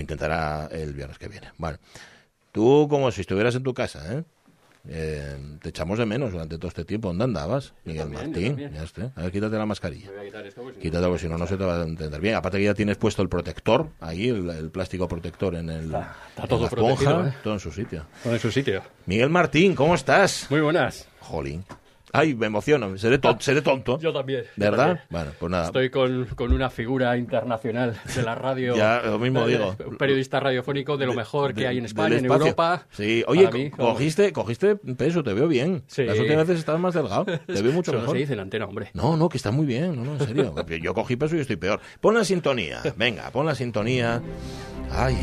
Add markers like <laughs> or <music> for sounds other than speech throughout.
Lo intentará el viernes que viene. Bueno, tú como si estuvieras en tu casa, ¿eh? Eh, te echamos de menos durante todo este tiempo. ¿Dónde andabas, Miguel Martín? Ya está. A ver, quítate la mascarilla. Quítate porque si no, no se te va a entender bien. Aparte que ya tienes puesto el protector ahí, el, plástico protector en el está, todo en la esponja, ¿eh? todo en su sitio. Todo en su sitio. Miguel Martín, ¿cómo estás? Muy buenas. Jolín. Ay, me emociono, seré, tonto. Yo también. ¿Verdad? Bueno, pues nada. Estoy con, con, una figura internacional de la radio. <laughs> ya, lo mismo digo. Un periodista radiofónico de lo mejor que hay en España, en Europa. Sí, oye, cogiste, cogiste peso, te veo bien. Sí. Las últimas veces estabas más delgado. <laughs> Te veo mucho mejor. No se dice en antena, hombre. No, no, que está muy bien. No, no, en serio. <laughs> Yo cogí peso y estoy peor. Pon la sintonía. Venga, pon la sintonía. Ay.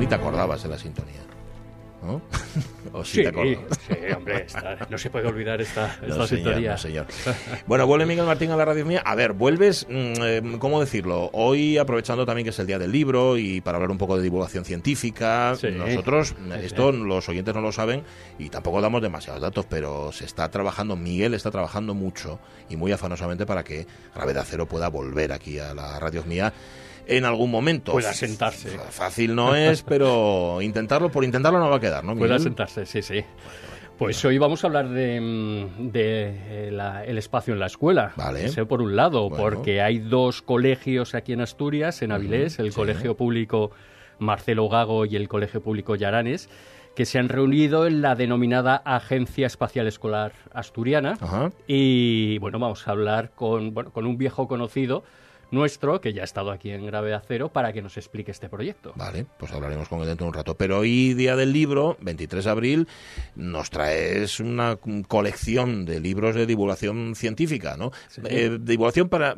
Ni te acordabas de la sintonía. ¿No? <laughs> ¿O sí, sí, hombre, no se puede olvidar esta, esta sintonía. señor. Bueno, vuelve Miguel Martín a la radio mía. A ver, vuelves, mm, ¿cómo decirlo? Hoy, aprovechando también que es el día del libro y para hablar un poco de divulgación científica, nosotros, esto los oyentes no lo saben y tampoco damos demasiados datos, pero se está trabajando, Miguel está trabajando mucho y muy afanosamente para que Gravedad Cero pueda volver aquí a la radio mía en algún momento. Pueda sentarse. Fácil no es, <laughs> pero intentarlo, por intentarlo no va a quedar, ¿no? Pueda sentarse, sí, sí. Pues hoy vamos a hablar de, mm, de el espacio en la escuela. Vale. Eso por un lado, porque hay dos colegios aquí en Asturias, en Avilés, el Colegio Público Marcelo Gago y el Colegio Público Yaranes, que se han reunido en la denominada Agencia Espacial Escolar Asturiana. Y bueno, vamos a hablar con, bueno, con un viejo conocido nuestro, que ya ha estado aquí en Grave Acero, para que nos explique este proyecto. Vale, pues hablaremos con él dentro de un rato. Pero hoy, día del libro, 23 de abril, nos traes una colección de libros de divulgación científica, ¿no? Eh, divulgación para,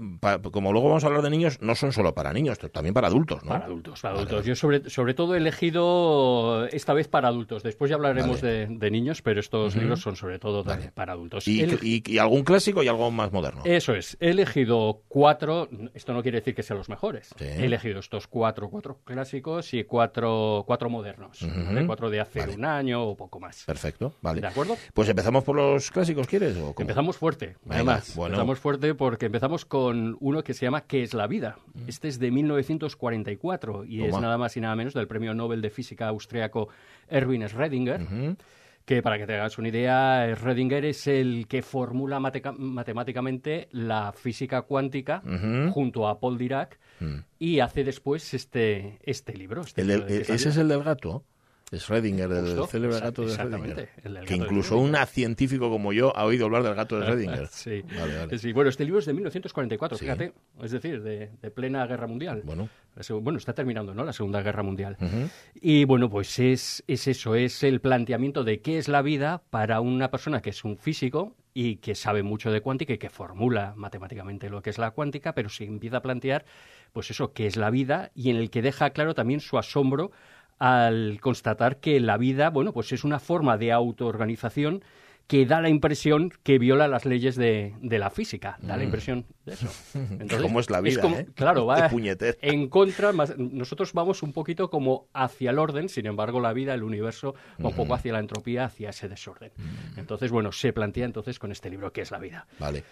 como luego vamos a hablar de niños, no son solo para niños, también para adultos, ¿no? Para adultos, para adultos. Yo sobre, sobre todo he elegido esta vez para adultos. Después ya hablaremos de, niños, pero estos libros son sobre todo para adultos. ¿Y, y, algún clásico y algo más moderno? Eso es. He elegido cuatro esto no quiere decir que sean los mejores. He elegido estos cuatro, cuatro clásicos y cuatro, cuatro modernos. Cuatro de hace un año o poco más. Perfecto, vale. ¿De acuerdo? Pues empezamos por los clásicos, ¿quieres? O empezamos fuerte, además. Empezamos fuerte porque empezamos con uno que se llama ¿Qué es la vida? Mm. Este es de 1944 y es nada más y nada menos del premio Nobel de Física austriaco Erwin Schrödinger que para que te hagas una idea, Schrödinger es el que formula matemáticamente la física cuántica junto a Paul Dirac mm. y hace después este, este libro. Este ¿Ese es el del gato? Schrödinger, el célebre gato de Schrödinger. que incluso un científico como yo ha oído hablar del gato de <laughs> Schrödinger. sí. sí. Bueno, este libro es de 1944, fíjate, es decir, de, plena guerra mundial. Bueno. Bueno, está terminando, ¿no? La Segunda Guerra Mundial. Y bueno, pues es, es eso, es el planteamiento de qué es la vida para una persona que es un físico y que sabe mucho de cuántica y que formula matemáticamente lo que es la cuántica, pero se empieza a plantear, pues eso, qué es la vida y en el que deja claro también su asombro al constatar que la vida, bueno, pues es una forma de autoorganización que da la impresión que viola las leyes de, la física. Da la mm. impresión de eso. <laughs> ¿Cómo es la vida? eh? Claro, <laughs> va en contra. nosotros vamos un poquito como hacia el orden, sin embargo, la vida, el universo, va un poco hacia la entropía, hacia ese desorden. Mm. Entonces, bueno, se plantea entonces con este libro qué es la vida. Vale.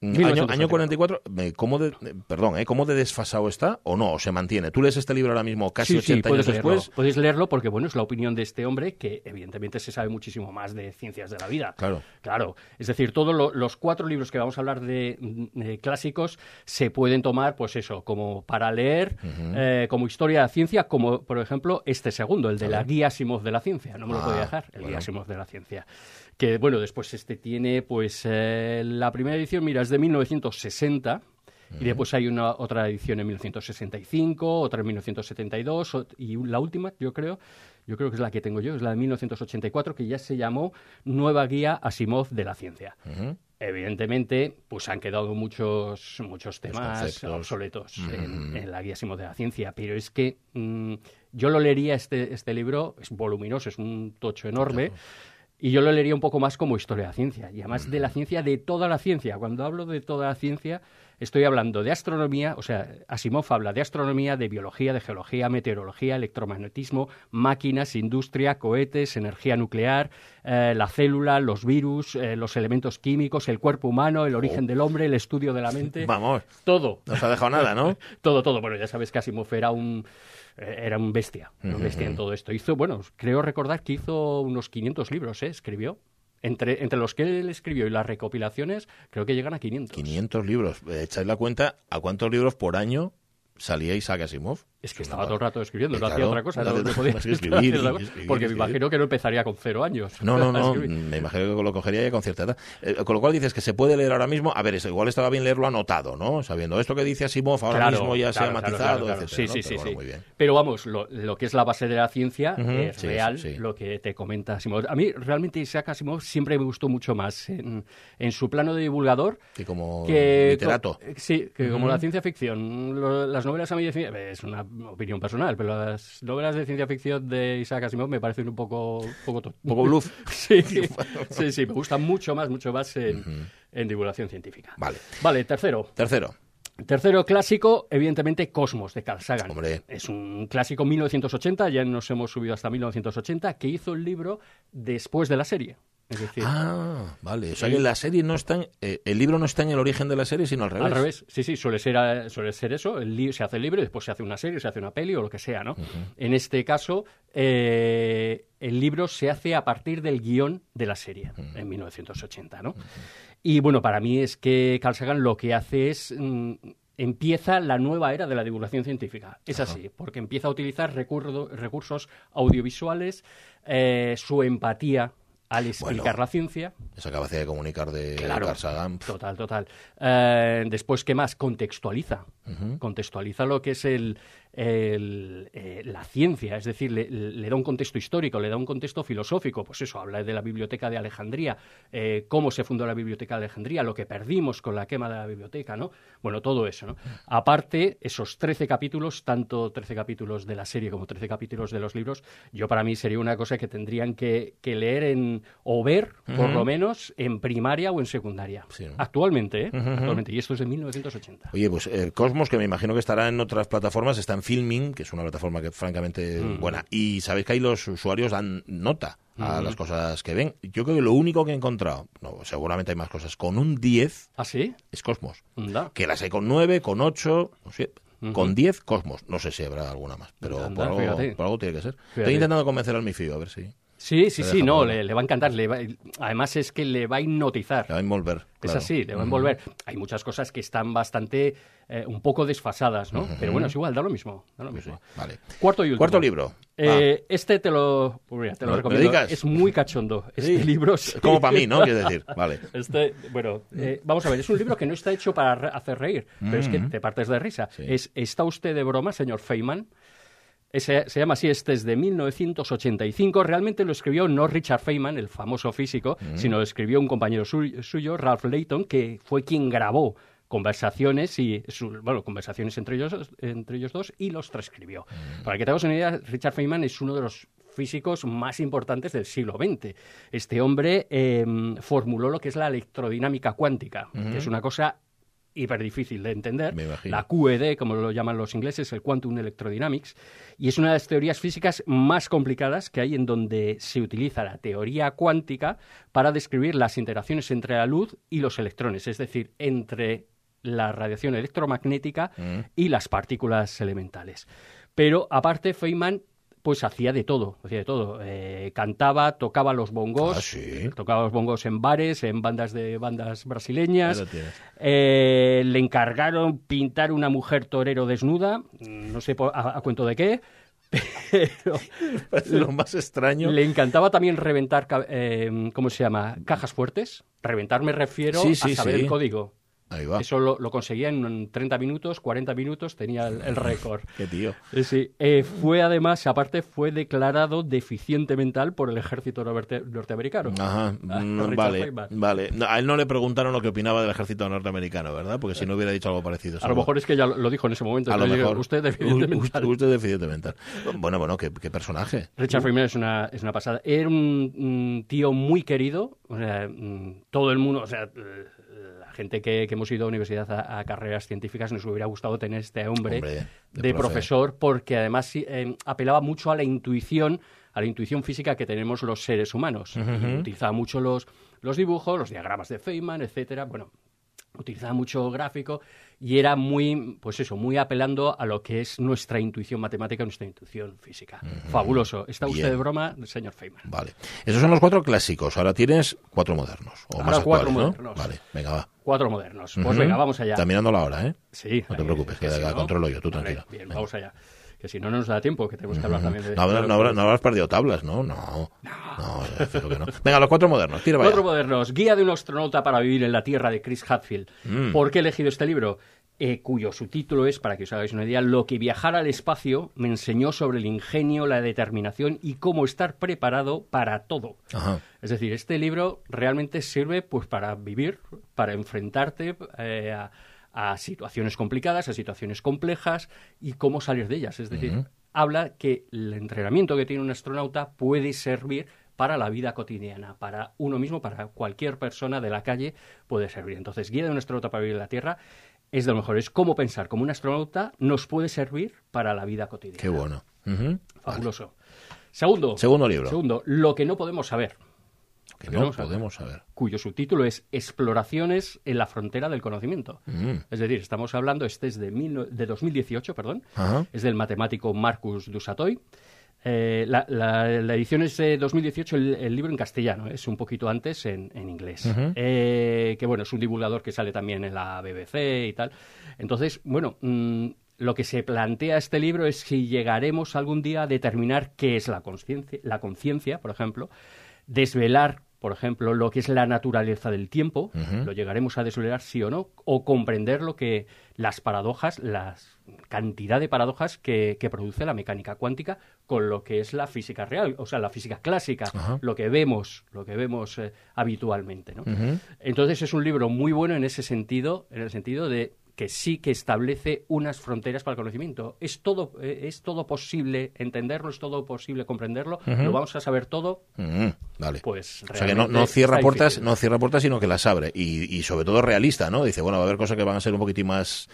Año, año 44, ¿cómo de, perdón, ¿eh? ¿cómo de desfasado está o no? ¿O se mantiene? ¿Tú lees este libro ahora mismo casi 80 años después? Podéis leerlo porque, bueno, es la opinión de este hombre que evidentemente se sabe muchísimo más de ciencias de la vida. Claro. Claro. Es decir, todos los cuatro libros que vamos a hablar de, clásicos se pueden tomar, pues eso, como para leer, eh, como historia de la ciencia, como, por ejemplo, este segundo, el de la guía Simov de la ciencia. No me lo podía ah, dejar, el guía Simov de la ciencia que bueno, después este tiene pues eh, la primera edición, mira, es de 1960 y después hay una otra edición en 1965, otra en 1972 y la última, yo creo, yo creo que es la que tengo yo, es la de 1984 que ya se llamó Nueva Guía Asimov de la Ciencia. Evidentemente, pues han quedado muchos muchos temas obsoletos en, la guía Asimov de la ciencia, pero es que mm, yo lo leería este este libro, es voluminoso, es un tocho enorme. Y yo lo leería un poco más como historia de la ciencia, y además de la ciencia, de toda la ciencia. Cuando hablo de toda la ciencia, Estoy hablando de astronomía, o sea, Asimov habla de astronomía, de biología, de geología, meteorología, electromagnetismo, máquinas, industria, cohetes, energía nuclear, eh, la célula, los virus, eh, los elementos químicos, el cuerpo humano, el origen del hombre, el estudio de la mente. Vamos. Todo. No se ha dejado nada, ¿no? <laughs> todo, todo. Bueno, ya sabes que Asimov era un era un bestia, un bestia en todo esto. Hizo, bueno, creo recordar que hizo unos 500 libros, ¿eh? Escribió. Entre, entre los que él escribió y las recopilaciones, creo que llegan a 500. 500 libros. Echáis la cuenta a cuántos libros por año salía Isaac Asimov. Es que estaba todo el rato escribiendo, no hacía otra cosa. No, podía escribir, porque me imagino que no empezaría con cero años. No, no, <laughs> no. me imagino que lo cogería ya con cierta edad. Eh, con lo cual dices que se puede leer ahora mismo. A ver, eso, igual estaba bien leerlo anotado, ¿no? Sabiendo esto que dice Asimov ahora mismo ya se ha matizado, Sí, sí, sí. Pero vamos, lo, que es la base de la ciencia es real, lo que te comenta Asimov. A mí realmente Isaac Asimov siempre me gustó mucho más en, su plano de divulgador. Que como literato. sí, que como la ciencia ficción. las novelas a mí es una opinión personal pero las novelas de ciencia ficción de Isaac Asimov me parecen un poco... poco, poco bluff. <laughs> sí, <laughs> sí, sí, me gustan mucho más, mucho más en, divulgación científica. Vale. Vale, tercero. Tercero. Tercero clásico, evidentemente Cosmos de Carl Sagan. Es un clásico 1980, ya nos hemos subido hasta 1980, que hizo el libro después de la serie ah, vale. O sea que la serie no está eh, el libro no está en el origen de la serie, sino al revés. Al revés, sí, sí, suele ser, eh, suele ser eso. El se hace el libro y después se hace una serie, se hace una peli o lo que sea, ¿no? En este caso, eh, el libro se hace a partir del guion de la serie, en 1980, ¿no? Y bueno, para mí es que Carl Sagan lo que hace es... Mm, empieza la nueva era de la divulgación científica. Es así, porque empieza a utilizar recursos audiovisuales, su empatía al explicar la ciencia. Esa capacidad de comunicar de Carl Sagan. Total, total. Eh, después, ¿qué más? Contextualiza. Contextualiza lo que es el, eh, la ciencia, es decir, le, da un contexto histórico, le da un contexto filosófico, pues eso, habla de la biblioteca de Alejandría, eh, cómo se fundó la biblioteca de Alejandría, lo que perdimos con la quema de la biblioteca, ¿no? Bueno, todo eso, ¿no? Aparte, esos 13 capítulos, tanto 13 capítulos de la serie como 13 capítulos de los libros, yo para mí sería una cosa que tendrían que, leer en, o ver, por lo menos, en primaria o en secundaria. Actualmente, ¿eh? Actualmente, y esto es de 1980. Oye, pues el Cosmos, que me imagino que estará en otras plataformas, está en Filming, que es una plataforma que francamente mm. buena. Y sabéis que ahí los usuarios dan nota a las cosas que ven. Yo creo que lo único que he encontrado, no, seguramente hay más cosas, con un 10 ¿Ah, sí? es Cosmos. Que las hay con 9, con 8, Con 10 Cosmos. No sé si habrá alguna más, pero por, algo, tiene que ser. Estoy intentando convencer al mi fío, a ver si... Sí, sí, sí, no, le, va a encantar. además es que le va a hipnotizar. Le va a envolver. Es así, le va a envolver. Hay muchas cosas que están bastante, eh, un poco desfasadas, ¿no? Pero bueno, es igual, da lo mismo. Da lo mismo. Vale. Cuarto y último. Cuarto libro. Eh, este te lo, te lo, recomiendo. Es muy cachondo. Este libro Como para mí, ¿no? <laughs> Quiero decir. Vale. Este, bueno, eh, vamos a ver, es un libro que no está hecho para hacer reír, pero es que te partes de risa. Es ¿Está usted de broma, señor Feynman? Se llama así, este es de 1985. Realmente lo escribió no Richard Feynman, el famoso físico, mm. sino lo escribió un compañero suyo, Ralph Layton, que fue quien grabó conversaciones y bueno conversaciones entre ellos entre ellos dos y los transcribió. Mm. Para que te hagas una idea, Richard Feynman es uno de los físicos más importantes del siglo XX. Este hombre em, formuló lo que es la electrodinámica cuántica, que es una cosa hiper difícil de entender. La QED, como lo llaman los ingleses, el Quantum Electrodynamics, y es una de las teorías físicas más complicadas que hay en donde se utiliza la teoría cuántica para describir las interacciones entre la luz y los electrones, es decir, entre la radiación electromagnética mm. y las partículas elementales. Pero aparte, Feynman pues hacía de todo, hacía de todo. Eh, cantaba, tocaba los bongos, ah, tocaba los bongos en bares, en bandas de bandas brasileñas. Eh, le encargaron pintar una mujer torero desnuda, no sé a, cuento de qué. <laughs> Pero lo más extraño. Le encantaba también reventar, eh, ¿cómo se llama? Cajas fuertes. Reventar me refiero a saber el código. Eso lo, conseguía en 30 minutos, 40 minutos, tenía el, récord. <laughs> Qué tío. Eh, sí, eh, fue además, aparte, fue declarado deficiente mental por el ejército norteamericano. Ajá, <laughs> ah, mm, vale, vale. a él no le preguntaron lo que opinaba del ejército norteamericano, ¿verdad? Porque si no hubiera dicho algo parecido. A lo mejor es que ya lo dijo en ese momento. A lo mejor. Usted deficiente mental. Usted deficiente mental. Bueno, bueno, qué, personaje. Richard Feynman es una, es una pasada. Era un, tío muy querido, o sea, mm, todo el mundo, o sea gente que, hemos ido a universidad a, carreras científicas nos hubiera gustado tener este hombre, de, profesor porque además eh, apelaba mucho a la intuición a la intuición física que tenemos los seres humanos. utilizaba mucho los, los dibujos, los diagramas de Feynman, etcétera. Bueno, utilizaba mucho gráfico y era muy, pues eso, muy apelando a lo que es nuestra intuición matemática, nuestra intuición física. Fabuloso. ¿Está usted de broma, señor Feynman? Vale. Esos son los cuatro clásicos. Ahora tienes cuatro modernos. O más cuatro modernos. Vale, venga, va. Cuatro modernos. Pues venga, vamos allá. Está mirando la hora, ¿eh? Sí. No te preocupes, que la controlo yo, tú tranquila. bien, vamos allá que si no, no nos da tiempo, que tenemos que hablar también de... No, no, no, habrás perdido tablas, ¿no? No, no, que no. Venga, los cuatro modernos, tira Cuatro modernos. Guía de un astronauta para vivir en la Tierra de Chris Hadfield. Mm. ¿Por qué he elegido este libro? Eh, cuyo subtítulo es, para que os hagáis una idea, Lo que viajar al espacio me enseñó sobre el ingenio, la determinación y cómo estar preparado para todo. Es decir, este libro realmente sirve pues para vivir, para enfrentarte eh, a a situaciones complicadas, a situaciones complejas y cómo salir de ellas. Es decir, habla que el entrenamiento que tiene un astronauta puede servir para la vida cotidiana, para uno mismo, para cualquier persona de la calle puede servir. Entonces, Guía de un astronauta para vivir en la Tierra es de lo mejor. Es cómo pensar como un astronauta nos puede servir para la vida cotidiana. Qué bueno. Fabuloso. Segundo. Segundo libro. Segundo, lo que no podemos saber que no podemos saber. Cuyo subtítulo es Exploraciones en la frontera del conocimiento. Mm. Es decir, estamos hablando, este es de, de 2018, perdón, es del matemático Marcus Dusatoy. Eh, la, edición es de 2018, el, libro en castellano, es un poquito antes en, inglés. Eh, que bueno, es un divulgador que sale también en la BBC y tal. Entonces, bueno, mm, lo que se plantea este libro es si llegaremos algún día a determinar qué es la conciencia, la conciencia, por ejemplo, desvelar por ejemplo, lo que es la naturaleza del tiempo, lo llegaremos a desvelar sí o no, o comprender lo que las paradojas, la cantidad de paradojas que, produce la mecánica cuántica con lo que es la física real, o sea, la física clásica, lo que vemos, lo que vemos eh, habitualmente. ¿no? Entonces es un libro muy bueno en ese sentido, en el sentido de que sí que establece unas fronteras para el conocimiento. Es todo, eh, es todo posible entenderlo, es todo posible comprenderlo, lo vamos a saber todo. Vale. Pues o sea que no, cierra puertas, no cierra puertas, sino que las abre y, sobre todo realista, ¿no? Dice, bueno, va a haber cosas que van a ser un poquitín más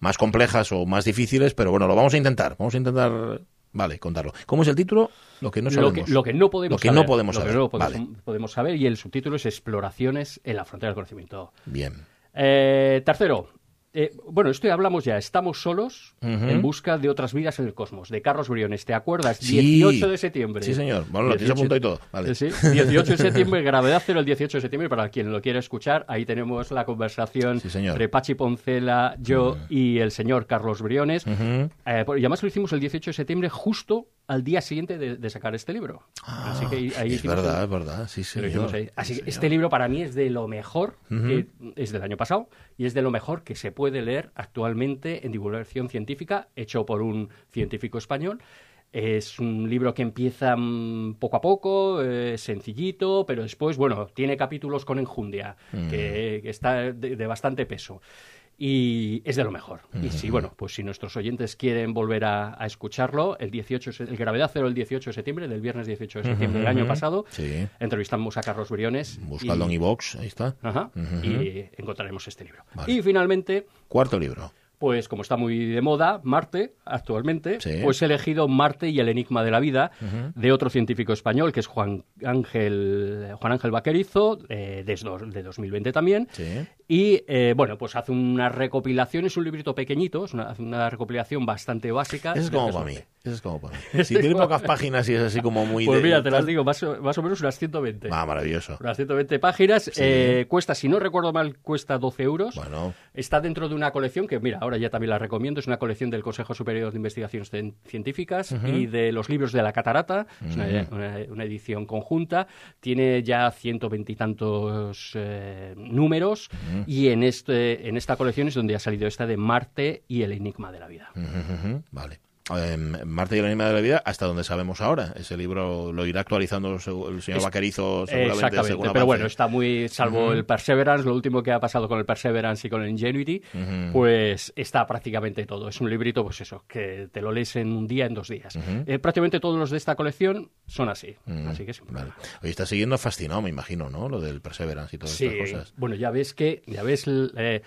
más complejas o más difíciles, pero bueno, lo vamos a intentar. Vamos a intentar Vale, contarlo. ¿Cómo es el título? Lo que no sabemos. Lo que, no podemos lo que saber. No podemos lo saber. que no podemos, podemos, saber y el subtítulo es Exploraciones en la frontera del conocimiento. Bien. Eh, tercero, eh, bueno, esto ya hablamos ya. Estamos solos en busca de otras vidas en el cosmos. De Carlos Briones, ¿te acuerdas? 18 de septiembre. Sí, señor. Bueno, lo tienes apuntado y todo. Vale. Sí, 18 de septiembre, <laughs> gravedad cero el 18 de septiembre. Para quien lo quiera escuchar, ahí tenemos la conversación entre Pachi Poncela, yo y el señor Carlos Briones. Eh, y además lo hicimos el 18 de septiembre, justo al día siguiente de, sacar este libro. Ah, Así que ahí es verdad, es verdad. Sí, señor. Así que este libro para mí es de lo mejor, que es del año pasado, y es de lo mejor que se puede leer actualmente en divulgación científica, hecho por un científico español. Es un libro que empieza mm, poco a poco, eh, sencillito, pero después, bueno, tiene capítulos con enjundia, que, está de, bastante peso y es de lo mejor. Y si, bueno, pues si nuestros oyentes quieren volver a, escucharlo, el 18, el Gravedad Cero el 18 de septiembre, del viernes 18 de septiembre del año pasado, entrevistamos a Carlos Briones. Buscadlo en iVox, ahí está. y encontraremos este libro. Y finalmente... Cuarto libro pues como está muy de moda, Marte actualmente, pues he elegido Marte y el enigma de la vida de otro científico español que es Juan Ángel Juan Ángel Vaquerizo, eh, de, 2020 también. Y eh, bueno, pues hace una recopilación, es un librito pequeñito, es una, recopilación bastante básica. Es como para mí. Eso es como para mí. <laughs> Si tiene pocas páginas y es así como muy... Pues mira, te las digo, más o, menos unas 120. Ah, maravilloso. Unas 120 páginas. Eh, cuesta, si no recuerdo mal, cuesta 12 euros. Bueno. Está dentro de una colección que, mira, ahora ya también la recomiendo. Es una colección del Consejo Superior de Investigaciones Científicas y de los libros de la Catarata. Es una, edición conjunta. Tiene ya 120 y tantos eh, números. Y en, este, en esta colección es donde ha salido esta de Marte y el enigma de la vida. Vale. Em, Marte y el anima de la vida hasta donde sabemos ahora. Ese libro lo irá actualizando el señor Vaquerizo seguramente. Exactamente, pero bueno, está muy, salvo el Perseverance, lo último que ha pasado con el Perseverance y con el Ingenuity, pues está prácticamente todo. Es un librito, pues eso, que te lo lees en un día, en dos días. Eh, prácticamente todos los de esta colección son así. Así que sí. Vale. Oye, está siguiendo fascinado, me imagino, ¿no? Lo del Perseverance y todas estas cosas. Bueno, ya ves que, ya ves eh,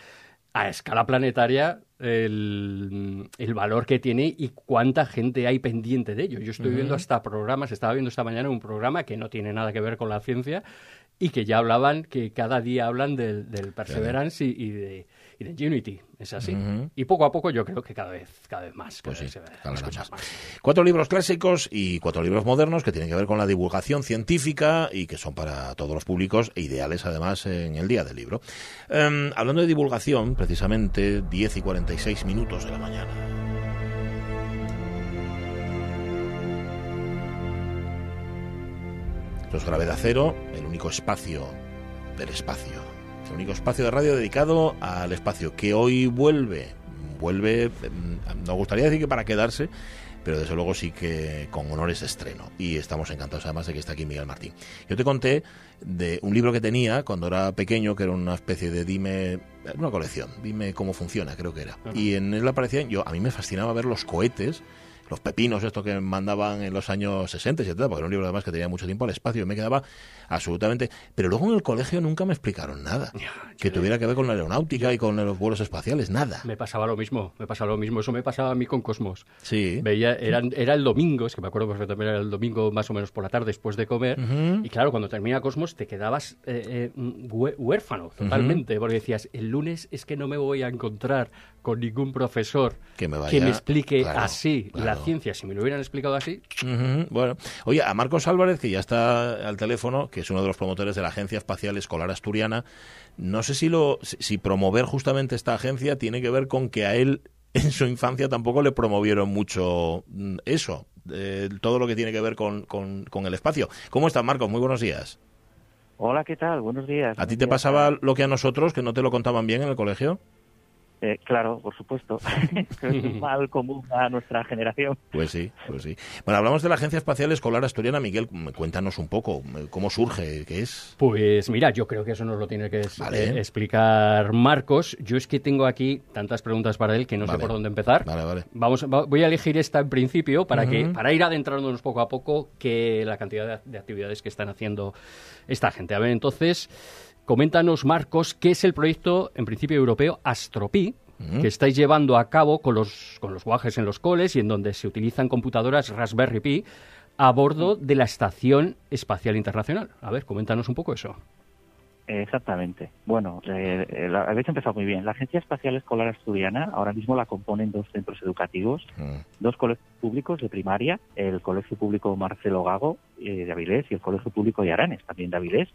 a escala planetaria el, valor que tiene y cuánta gente hay pendiente de ello. Yo estoy viendo hasta programas, estaba viendo esta mañana un programa que no tiene nada que ver con la ciencia y que ya hablaban, que cada día hablan del, Perseverance y, de, y de Unity. Es así. Y poco a poco yo creo que cada vez, cada vez más. Pues Cuatro libros clásicos y cuatro libros modernos que tienen que ver con la divulgación científica y que son para todos los públicos e ideales además en el día del libro. Em, hablando de divulgación, precisamente 10 y 46 minutos de la mañana. Los Gravedad Cero, el único espacio del espacio. El único espacio de radio dedicado al espacio que hoy vuelve. Vuelve, mm, nos gustaría decir que para quedarse, pero desde luego sí que con honores de estreno. Y estamos encantados además de que está aquí Miguel Martín. Yo te conté de un libro que tenía cuando era pequeño, que era una especie de dime, una colección, dime cómo funciona, creo que era. Y en él aparecían, yo, a mí me fascinaba ver los cohetes los pepinos estos que mandaban en los años 60 y 70, porque era un libro además que tenía mucho tiempo al espacio y me quedaba absolutamente... Pero luego en el colegio nunca me explicaron nada que tuviera que ver con la aeronáutica y con los vuelos espaciales, nada. Me pasaba lo mismo, me pasaba lo mismo. Eso me pasaba a mí con Cosmos. Sí. Veía, era, era el domingo, es que me acuerdo perfectamente, era el domingo más o menos por la tarde después de comer. Y claro, cuando termina Cosmos te quedabas eh, eh, huérfano totalmente, porque decías, el lunes es que no me voy a encontrar con ningún profesor que me, explique así la ciencia. Si me lo hubieran explicado así. Bueno, oye, a Marcos Álvarez, que ya está al teléfono, que es uno de los promotores de la Agencia Espacial Escolar Asturiana, no sé si, lo, si promover justamente esta agencia tiene que ver con que a él <laughs> en su infancia tampoco le promovieron mucho mm, eso, todo lo que tiene que ver con, con, el espacio. ¿Cómo estás, Marcos? Muy buenos días. Hola, ¿qué tal? Buenos días. ¿A ti te pasaba lo que a nosotros, que no te lo contaban bien en el colegio? Eh, claro, por supuesto. <laughs> es un <laughs> mal común a nuestra generación. Pues sí, pues sí. Bueno, hablamos de la Agencia Espacial Escolar Asturiana. Miguel, cuéntanos un poco, ¿cómo surge? ¿Qué es? Pues mira, yo creo que eso nos lo tiene que eh, explicar Marcos. Yo es que tengo aquí tantas preguntas para él que no sé por dónde empezar. Vale, vale. Vamos, voy a elegir esta en principio para, que, para ir adentrándonos poco a poco que la cantidad de, de actividades que están haciendo esta gente. A ver, entonces... Coméntanos, Marcos, qué es el proyecto, en principio europeo, Astropi, que estáis llevando a cabo con los, con los guajes en los coles y en donde se utilizan computadoras Raspberry Pi a bordo de la Estación Espacial Internacional. A ver, coméntanos un poco eso. Exactamente. Bueno, eh, habéis empezado muy bien. La Agencia Espacial Escolar Asturiana ahora mismo la componen dos centros educativos, dos colegios públicos de primaria, el Colegio Público Marcelo Gago eh, de Avilés y el Colegio Público de Aranes, también de Avilés.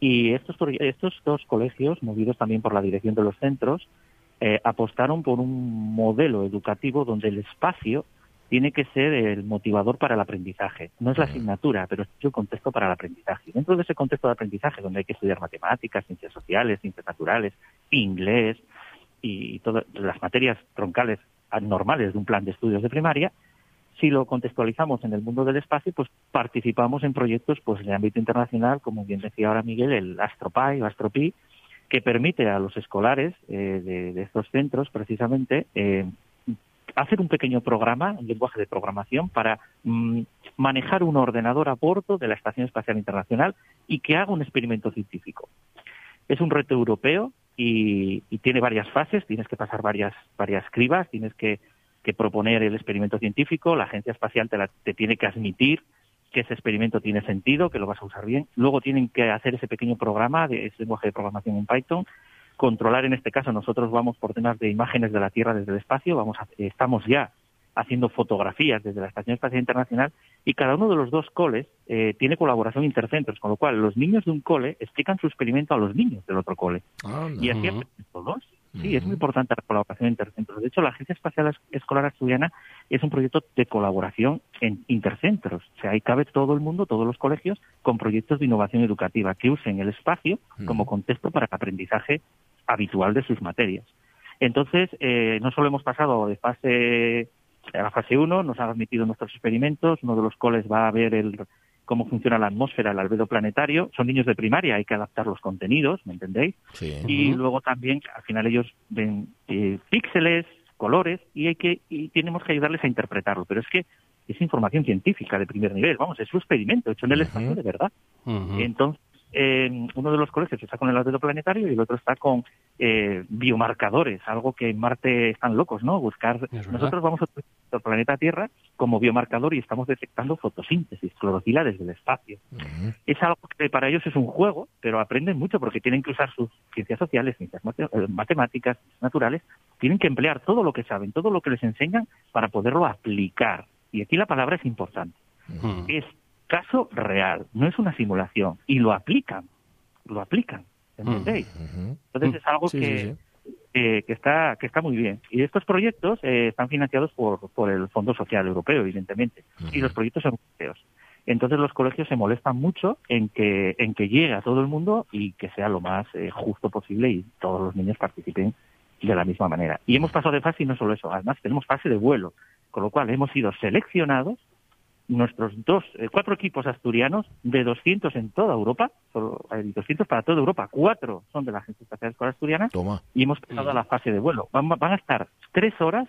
Y estos, estos dos colegios, movidos también por la dirección de los centros, eh, apostaron por un modelo educativo donde el espacio tiene que ser el motivador para el aprendizaje. No es la asignatura, pero es el contexto para el aprendizaje. Dentro de ese contexto de aprendizaje, donde hay que estudiar matemáticas, ciencias sociales, ciencias naturales, inglés y todas las materias troncales normales de un plan de estudios de primaria, si lo contextualizamos en el mundo del espacio, pues participamos en proyectos pues de ámbito internacional, como bien decía ahora Miguel, el AstroPi o AstroPi, que permite a los escolares eh, de, estos centros precisamente eh, hacer un pequeño programa, un lenguaje de programación para mm, manejar un ordenador a bordo de la Estación Espacial Internacional y que haga un experimento científico. Es un reto europeo y, tiene varias fases, tienes que pasar varias, varias cribas, tienes que, proponer el experimento científico, la agencia espacial te, te tiene que admitir que ese experimento tiene sentido, que lo vas a usar bien. Luego tienen que hacer ese pequeño programa de ese lenguaje de programación en Python, controlar en este caso nosotros vamos por temas de imágenes de la Tierra desde el espacio, vamos estamos ya haciendo fotografías desde la Estación Espacial Internacional y cada uno de los dos coles eh, tiene colaboración intercentros, con lo cual los niños de un cole explican su experimento a los niños del otro cole. Y así todos. Sí, es muy importante la colaboración intercentros. De hecho, la Agencia Espacial Escolar Asturiana es un proyecto de colaboración en intercentros. O sea, ahí cabe todo el mundo, todos los colegios, con proyectos de innovación educativa que usen el espacio como contexto para el aprendizaje habitual de sus materias. Entonces, eh, no solo hemos pasado de fase la fase 1 nos han admitido nuestros experimentos, uno de los coles va a ver el, cómo funciona la atmósfera, el albedo planetario. Son niños de primaria, hay que adaptar los contenidos, ¿me entendéis? Y luego también, al final ellos ven eh, píxeles, colores, y, hay que, y tenemos que ayudarles a interpretarlo. Pero es que es información científica de primer nivel, vamos, es un experimento hecho en el espacio de verdad. Entonces, uno de los colegios está con el albedo planetario y el otro está con eh, biomarcadores, algo que en Marte están locos, ¿no? Buscar. Nosotros vamos planeta Tierra como biomarcador y estamos detectando fotosíntesis, clorofila desde el espacio. Es algo que para ellos es un juego, pero aprenden mucho porque tienen que usar sus ciencias sociales, ciencias eh, matemáticas, naturales, tienen que emplear todo lo que saben, todo lo que les enseñan para poderlo aplicar. Y aquí la palabra es importante. Es caso real, no es una simulación, y lo aplican, lo aplican, ¿entendéis? Entonces es algo que, que, está, que está muy bien. Y estos proyectos eh, están financiados por, por el Fondo Social Europeo, evidentemente, y los proyectos son europeos. Entonces los colegios se molestan mucho en que, en que llegue a todo el mundo y que sea lo más eh, justo posible y todos los niños participen de la misma manera. Y hemos pasado de fase y no solo eso, además tenemos fase de vuelo, con lo cual hemos sido seleccionados nuestros dos, eh, cuatro equipos asturianos de 200 en toda Europa, hay 200 para toda Europa, cuatro son de la Agencia Espacial Escolar Asturiana y hemos pasado a la fase de vuelo. Van, a estar tres horas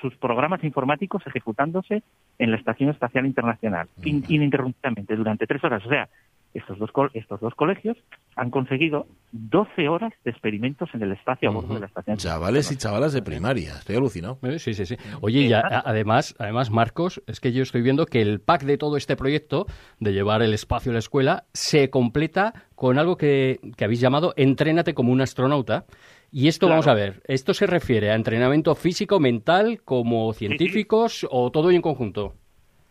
sus programas informáticos ejecutándose en la Estación Espacial Internacional, ininterrumpidamente, durante tres horas. O sea, estos dos, estos dos colegios han conseguido 12 horas de experimentos en el espacio a bordo de la estación. Chavales y chavalas de primaria, estoy alucinado. Eh, sí, sí, sí. Oye, y además, además, Marcos, es que yo estoy viendo que el pack de todo este proyecto, de llevar el espacio a la escuela, se completa con algo que, que habéis llamado Entrénate como un astronauta. Y esto, vamos a ver, ¿esto se refiere a entrenamiento físico, mental, como científicos o todo en conjunto?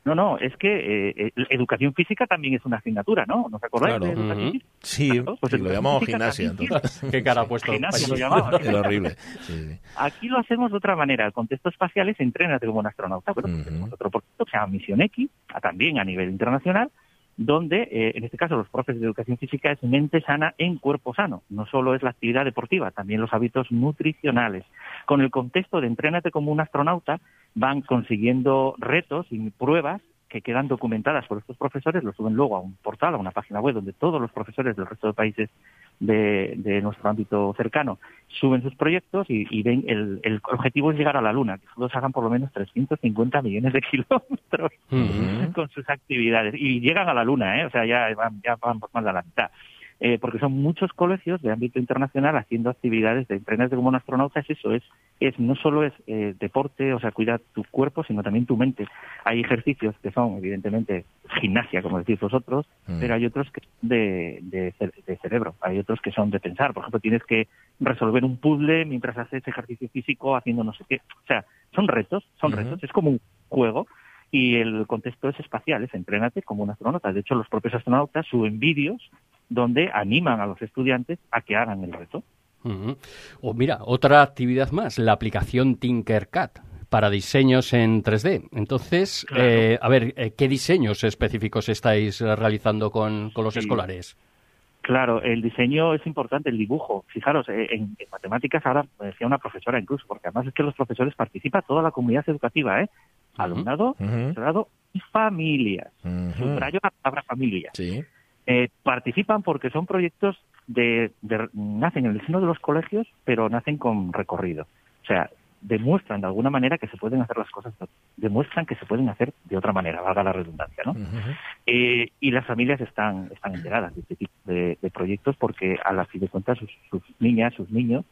No, no, es que eh, eh, educación física también es una asignatura, ¿no? ¿Nos acordáis de educación física? Sí, pues lo llamamos gimnasia. Entonces. ¿Qué cara ha puesto? Gimnasia lo llamamos. Es horrible. Aquí lo hacemos de otra manera. El contexto espacial es entrénate como un astronauta. Pero tenemos otro proyecto que se llama Misión X, también a nivel internacional, donde, eh, en este caso, los profes de educación física es mente sana en cuerpo sano. No solo es la actividad deportiva, también los hábitos nutricionales. Con el contexto de entrénate como un astronauta, van consiguiendo retos y pruebas que quedan documentadas por estos profesores, lo suben luego a un portal, a una página web donde todos los profesores del resto de países de, nuestro ámbito cercano suben sus proyectos y, ven el, el, objetivo es llegar a la Luna, que todos hagan por lo menos 350 millones de <laughs> kilómetros con sus actividades. Y llegan a la Luna, ¿eh? o sea, ya van, ya van por más de la mitad. Eh, porque son muchos colegios de ámbito internacional haciendo actividades de de como un astronauta, es eso, es, es no solo es eh, deporte, o sea, cuidar tu cuerpo, sino también tu mente. Hay ejercicios que son, evidentemente, gimnasia, como decís vosotros, mm. pero hay otros que son de, de, cerebro, hay otros que son de pensar. Por ejemplo, tienes que resolver un puzzle mientras haces ejercicio físico haciendo no sé qué. O sea, son retos, son retos, es como un juego y el contexto es espacial, es entrénate como un astronauta. De hecho, los propios astronautas suben vídeos donde animan a los estudiantes a que hagan el reto. O mira, otra actividad más, la aplicación Tinkercad para diseños en 3D. Entonces, eh, a ver, eh, ¿qué diseños específicos estáis realizando con, los escolares? Claro, el diseño es importante, el dibujo. Fijaros, eh, en, matemáticas ahora decía una profesora incluso, porque además es que los profesores participan toda la comunidad educativa, ¿eh? Alumnado, profesorado y familias. Subrayo la palabra familia. Sí. Eh, participan porque son proyectos de, nacen en el seno de los colegios, pero nacen con recorrido. O sea, demuestran de alguna manera que se pueden hacer las cosas, demuestran que se pueden hacer de otra manera, valga la redundancia, ¿no? Eh, y las familias están, están enteradas de este tipo de, proyectos porque a la fin de cuentas sus, niñas, sus niños,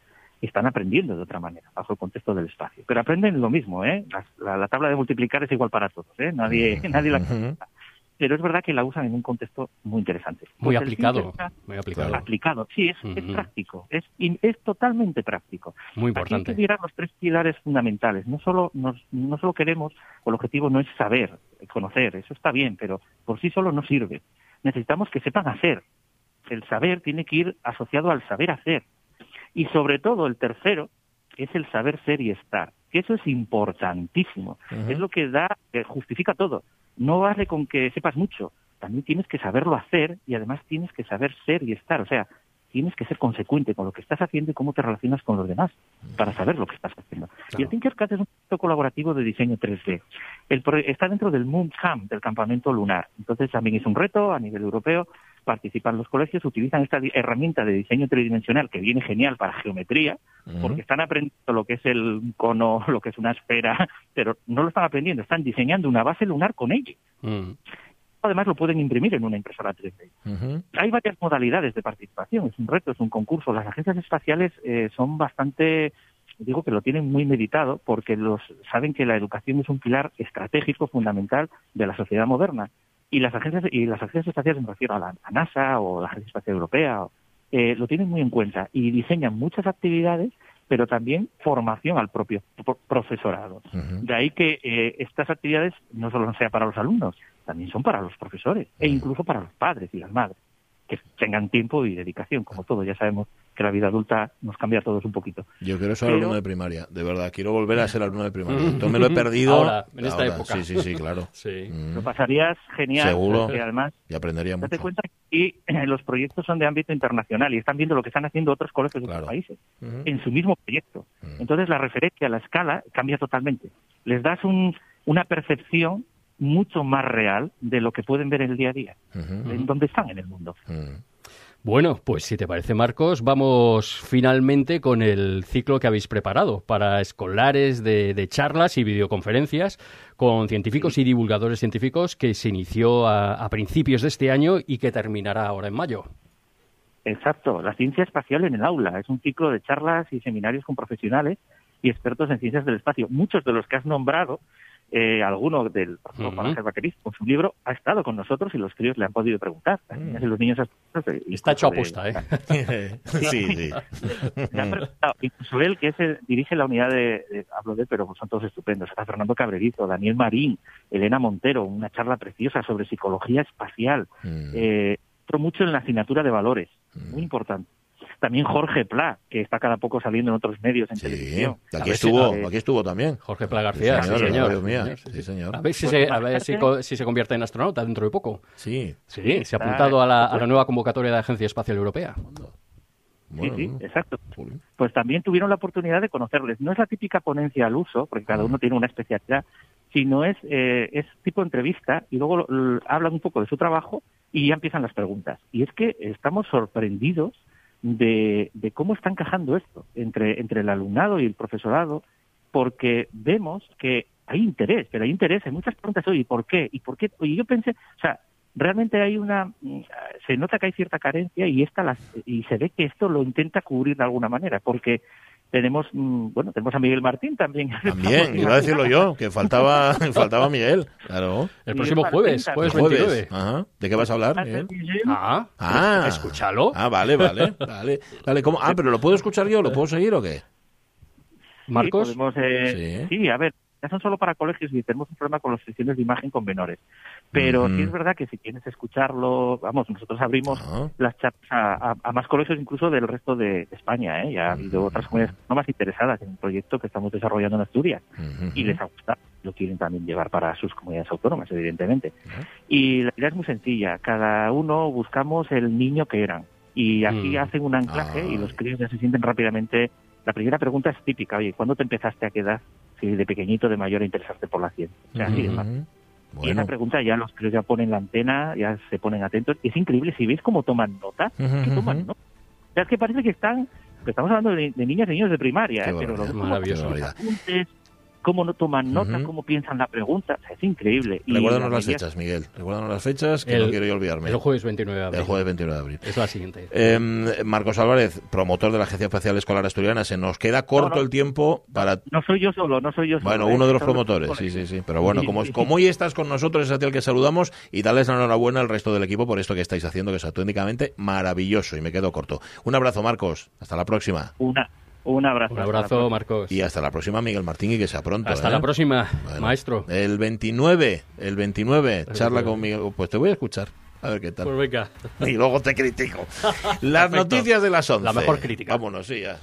están aprendiendo de otra manera, bajo el contexto del espacio. Pero aprenden lo mismo, ¿eh? La, tabla de multiplicar es igual para todos, ¿eh? Nadie, <laughs> nadie la pero es verdad que la usan en un contexto muy interesante. Muy pues aplicado. Muy aplicado. aplicado. Sí, es, práctico. Es, es totalmente práctico. Muy importante. hay que mirar los tres pilares fundamentales. No solo, nos, no solo queremos, o el objetivo no es saber, conocer, eso está bien, pero por sí solo no sirve. Necesitamos que sepan hacer. El saber tiene que ir asociado al saber hacer. Y sobre todo, el tercero es el saber ser y estar. Que eso es importantísimo. Es lo que da, que justifica todo no vale con que sepas mucho, también tienes que saberlo hacer y además tienes que saber ser y estar. O sea, tienes que ser consecuente con lo que estás haciendo y cómo te relacionas con los demás para saber lo que estás haciendo. Y el Tinkercad es un proyecto colaborativo de diseño 3D. El está dentro del Moon Camp, del campamento lunar. Entonces también es un reto a nivel europeo. Participan los colegios, utilizan esta herramienta de diseño tridimensional que viene genial para geometría, porque están aprendiendo lo que es el cono, <laughs> lo que es una esfera, pero no lo están aprendiendo, están diseñando una base lunar con ello además lo pueden imprimir en una impresora 3D. Hay varias modalidades de participación, es un reto, es un concurso. Las agencias espaciales eh, son bastante, digo que lo tienen muy meditado porque los saben que la educación es un pilar estratégico fundamental de la sociedad moderna. Y las agencias y las agencias espaciales, me refiero a la NASA o la Agencia Espacial Europea, eh, lo tienen muy en cuenta y diseñan muchas actividades pero también formación al propio profesorado. De ahí que eh, estas actividades no solo sean para los alumnos, también son para los profesores e incluso para los padres y las madres, que tengan tiempo y dedicación, como todo. Ya sabemos que la vida adulta nos cambia a todos un poquito. Yo quiero ser alumno de primaria, de verdad, quiero volver a ser alumno de primaria. Entonces me lo he <laughs> perdido. Ahora, en esta época. Sí, sí, sí, claro. <laughs> sí. Mm. Lo pasarías genial. Seguro. además, y aprendería mucho. Date cuenta que los proyectos son de ámbito internacional y están viendo lo que están haciendo otros colegios de otros países en su mismo proyecto. Entonces la referencia, la escala cambia totalmente. Les das un, una percepción mucho más real de lo que pueden ver en el día a día, en donde están en el mundo. Bueno, pues si te parece, Marcos, vamos finalmente con el ciclo que habéis preparado para escolares de, charlas y videoconferencias con científicos y divulgadores científicos que se inició a, principios de este año y que terminará ahora en mayo. Exacto, la ciencia espacial en el aula. Es un ciclo de charlas y seminarios con profesionales y expertos en ciencias del espacio. Muchos de los que has nombrado eh, alguno del profesor uh con su libro, ha estado con nosotros y los críos le han podido preguntar. Mm. Los niños Está hecho apuesta, ¿eh? <laughs> sí, sí. <laughs> Incluso él, que es dirige la unidad de, hablo de pero son todos estupendos. Está Fernando Cabrerizo, Daniel Marín, Elena Montero, una charla preciosa sobre psicología espacial. Mm. Eh, mucho en la asignatura de valores, mm. muy importante. También Jorge Pla, que está cada poco saliendo en otros medios en televisión. Aquí estuvo, aquí estuvo también. Jorge Pla García, sí, señor. Sí, señor. A ver, si se, a ver si, se convierte en astronauta dentro de poco. Sí. Sí, se ha apuntado a la, a la nueva convocatoria de la Agencia Espacial Europea. sí, sí, exacto. Pues también tuvieron la oportunidad de conocerles. No es la típica ponencia al uso, porque cada uno tiene una especialidad, sino es, eh, es tipo entrevista y luego hablan un poco de su trabajo y ya empiezan las preguntas. Y es que estamos sorprendidos de, cómo está encajando esto entre, entre el alumnado y el profesorado, porque vemos que hay interés, pero hay interés, hay muchas preguntas, oye, ¿y por qué? ¿Y por qué? Y yo pensé, o sea, realmente hay una, se nota que hay cierta carencia y esta las, y se ve que esto lo intenta cubrir de alguna manera, porque tenemos mm, bueno tenemos a Miguel Martín también. <laughs> También iba a decirlo yo que faltaba <laughs> faltaba Miguel claro. El próximo jueves jueves 29 Ajá. de qué vas a hablar Miguel? ah. Ah. Escúchalo. Ah vale vale <laughs> vale. Vale cómo ah pero lo puedo escuchar yo lo puedo seguir o qué Marcos eh, sí, a ver ya son solo para colegios y tenemos un problema con las sesiones de imagen con menores. Pero sí es verdad que si quieres escucharlo, vamos, nosotros abrimos las charlas a, más colegios incluso del resto de, España, ¿eh? Ya ha habido otras comunidades no más interesadas en un proyecto que estamos desarrollando en Asturias y les ha gustado. Lo quieren también llevar para sus comunidades autónomas, evidentemente. Y la idea es muy sencilla. Cada uno buscamos el niño que eran. Y así mm. hacen un anclaje y los críos ya se sienten rápidamente la primera pregunta es típica, oye, ¿cuándo te empezaste a quedar si de pequeñito, de mayor, a interesarte por la ciencia? O sea, así de Y esa pregunta ya los críos ya ponen la antena, ya se ponen atentos. Es increíble, si veis cómo toman nota, que toman nota. O sea, es que parece que están, estamos hablando de, niñas y niños de primaria, ¿eh? pero los apuntes, cómo no toman nota, cómo piensan la pregunta. es increíble. Recuérdanos las fechas, Miguel. Recuérdanos las fechas, que no quiero yo olvidarme. El jueves 29 de abril. El jueves 29 de abril. Es la siguiente. Em, Marcos Álvarez, promotor de la Agencia Espacial Escolar Asturiana. Se nos queda corto el tiempo para... No soy yo solo, no soy yo solo. Bueno, uno de los promotores, sí, sí, sí. Pero bueno, como, como hoy estás con nosotros, es a ti el que saludamos y darles la enhorabuena al resto del equipo por esto que estáis haciendo, que es auténticamente maravilloso. Y me quedo corto. Un abrazo, Marcos. Hasta la próxima. Una. Un abrazo. Un abrazo, Marcos. Y hasta la próxima, Miguel Martín, y que sea pronto. Hasta ¿eh? la próxima, maestro. El 29, el 29, charla con Miguel. Pues te voy a escuchar. A ver qué tal. Pues venga. <laughs> Y luego te critico. <laughs> Las noticias de las 11. La mejor crítica. Vámonos, sí, ya.